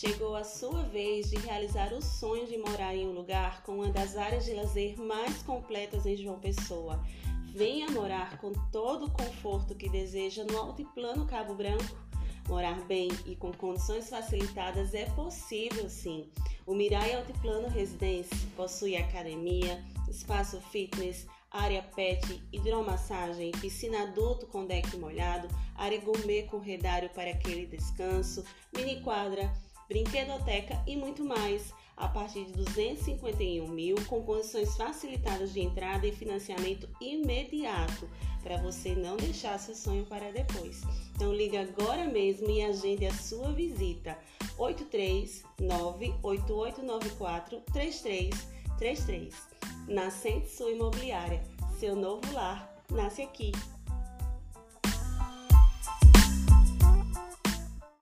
Chegou a sua vez de realizar o sonho de morar em um lugar com uma das áreas de lazer mais completas em João Pessoa. Venha morar com todo o conforto que deseja no Altiplano Cabo Branco. Morar bem e com condições facilitadas é possível sim. O Mirai Altiplano Residência possui academia, espaço fitness, área pet, hidromassagem, piscina adulto com deck molhado, área gourmet com redário para aquele descanso, mini quadra, brinquedoteca e muito mais, a partir de 251 mil, com condições facilitadas de entrada e financiamento imediato, para você não deixar seu sonho para depois. Então liga agora mesmo e agende a sua visita. 83988943333. Nascente Sua Imobiliária, seu novo lar nasce aqui.